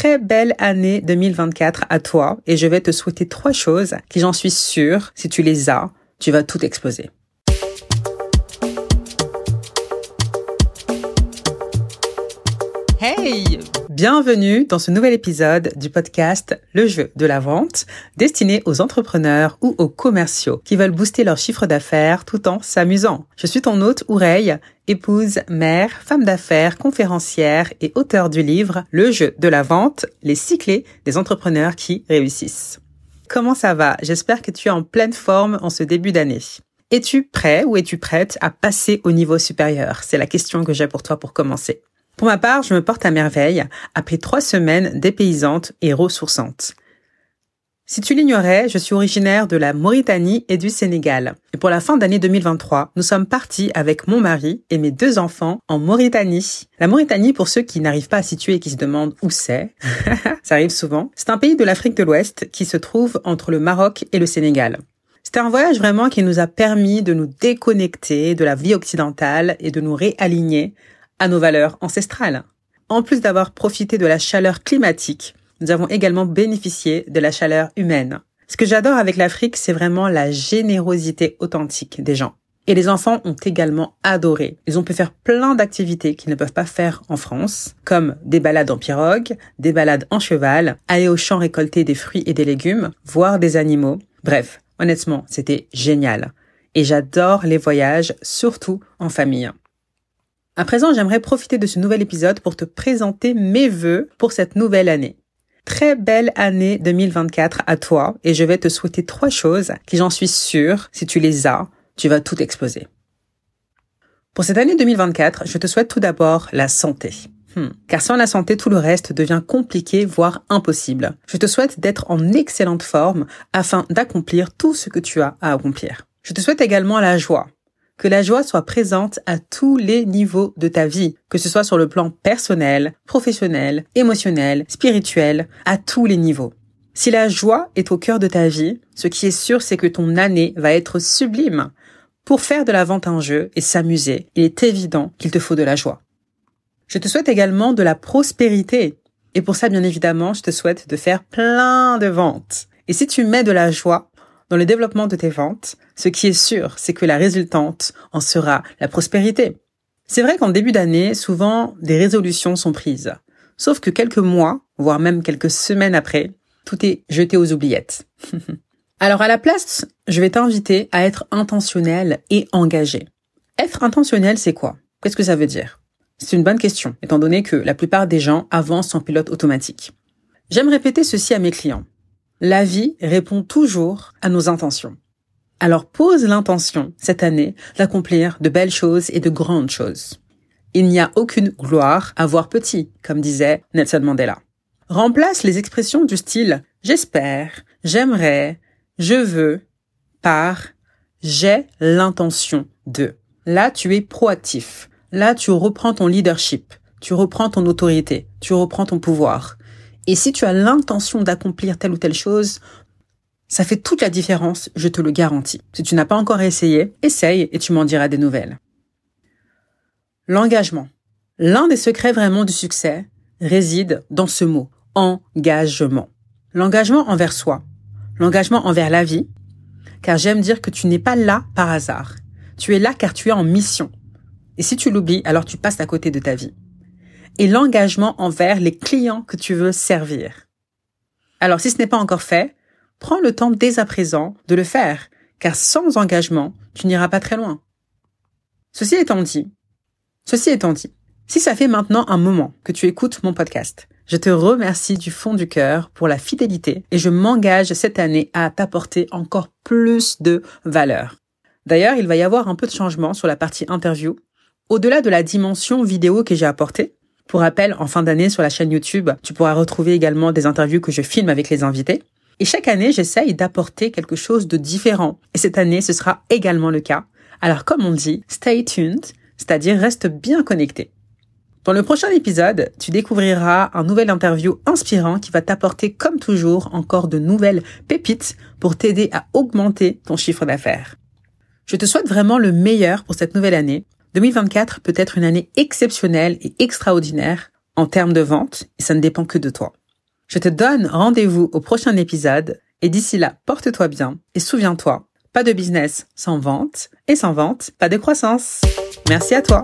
Très belle année 2024 à toi et je vais te souhaiter trois choses qui j'en suis sûre, si tu les as, tu vas tout exploser. Hey Bienvenue dans ce nouvel épisode du podcast Le jeu de la vente, destiné aux entrepreneurs ou aux commerciaux qui veulent booster leur chiffre d'affaires tout en s'amusant. Je suis ton hôte Oureille, épouse, mère, femme d'affaires, conférencière et auteur du livre Le jeu de la vente, les cyclés des entrepreneurs qui réussissent. Comment ça va? J'espère que tu es en pleine forme en ce début d'année. Es-tu prêt ou es-tu prête à passer au niveau supérieur? C'est la question que j'ai pour toi pour commencer. Pour ma part, je me porte à merveille après trois semaines dépaysantes et ressourçantes. Si tu l'ignorais, je suis originaire de la Mauritanie et du Sénégal. Et pour la fin d'année 2023, nous sommes partis avec mon mari et mes deux enfants en Mauritanie. La Mauritanie, pour ceux qui n'arrivent pas à situer et qui se demandent où c'est, ça arrive souvent, c'est un pays de l'Afrique de l'Ouest qui se trouve entre le Maroc et le Sénégal. C'était un voyage vraiment qui nous a permis de nous déconnecter de la vie occidentale et de nous réaligner à nos valeurs ancestrales. En plus d'avoir profité de la chaleur climatique, nous avons également bénéficié de la chaleur humaine. Ce que j'adore avec l'Afrique, c'est vraiment la générosité authentique des gens. Et les enfants ont également adoré. Ils ont pu faire plein d'activités qu'ils ne peuvent pas faire en France, comme des balades en pirogue, des balades en cheval, aller au champ récolter des fruits et des légumes, voir des animaux. Bref, honnêtement, c'était génial. Et j'adore les voyages, surtout en famille. À présent, j'aimerais profiter de ce nouvel épisode pour te présenter mes vœux pour cette nouvelle année. Très belle année 2024 à toi et je vais te souhaiter trois choses qui, j'en suis sûre, si tu les as, tu vas tout exploser. Pour cette année 2024, je te souhaite tout d'abord la santé. Hmm. Car sans la santé, tout le reste devient compliqué, voire impossible. Je te souhaite d'être en excellente forme afin d'accomplir tout ce que tu as à accomplir. Je te souhaite également la joie que la joie soit présente à tous les niveaux de ta vie, que ce soit sur le plan personnel, professionnel, émotionnel, spirituel, à tous les niveaux. Si la joie est au cœur de ta vie, ce qui est sûr, c'est que ton année va être sublime. Pour faire de la vente un jeu et s'amuser, il est évident qu'il te faut de la joie. Je te souhaite également de la prospérité. Et pour ça, bien évidemment, je te souhaite de faire plein de ventes. Et si tu mets de la joie, dans le développement de tes ventes, ce qui est sûr, c'est que la résultante en sera la prospérité. C'est vrai qu'en début d'année, souvent, des résolutions sont prises. Sauf que quelques mois, voire même quelques semaines après, tout est jeté aux oubliettes. Alors à la place, je vais t'inviter à être intentionnel et engagé. Être intentionnel, c'est quoi? Qu'est-ce que ça veut dire? C'est une bonne question, étant donné que la plupart des gens avancent en pilote automatique. J'aime répéter ceci à mes clients. La vie répond toujours à nos intentions. Alors pose l'intention cette année d'accomplir de belles choses et de grandes choses. Il n'y a aucune gloire à voir petit, comme disait Nelson Mandela. Remplace les expressions du style j'espère, j'aimerais, je veux par j'ai l'intention de. Là, tu es proactif. Là, tu reprends ton leadership. Tu reprends ton autorité. Tu reprends ton pouvoir. Et si tu as l'intention d'accomplir telle ou telle chose, ça fait toute la différence, je te le garantis. Si tu n'as pas encore essayé, essaye et tu m'en diras des nouvelles. L'engagement. L'un des secrets vraiment du succès réside dans ce mot, engagement. L'engagement envers soi, l'engagement envers la vie, car j'aime dire que tu n'es pas là par hasard. Tu es là car tu es en mission. Et si tu l'oublies, alors tu passes à côté de ta vie et l'engagement envers les clients que tu veux servir. Alors si ce n'est pas encore fait, prends le temps dès à présent de le faire, car sans engagement, tu n'iras pas très loin. Ceci étant dit, ceci étant dit, si ça fait maintenant un moment que tu écoutes mon podcast, je te remercie du fond du cœur pour la fidélité et je m'engage cette année à t'apporter encore plus de valeur. D'ailleurs, il va y avoir un peu de changement sur la partie interview. Au-delà de la dimension vidéo que j'ai apportée, pour rappel, en fin d'année sur la chaîne YouTube, tu pourras retrouver également des interviews que je filme avec les invités. Et chaque année, j'essaye d'apporter quelque chose de différent. Et cette année, ce sera également le cas. Alors comme on dit, stay tuned, c'est-à-dire reste bien connecté. Dans le prochain épisode, tu découvriras un nouvel interview inspirant qui va t'apporter comme toujours encore de nouvelles pépites pour t'aider à augmenter ton chiffre d'affaires. Je te souhaite vraiment le meilleur pour cette nouvelle année 2024 peut être une année exceptionnelle et extraordinaire en termes de vente et ça ne dépend que de toi. Je te donne rendez-vous au prochain épisode et d'ici là, porte-toi bien et souviens-toi, pas de business sans vente et sans vente, pas de croissance. Merci à toi.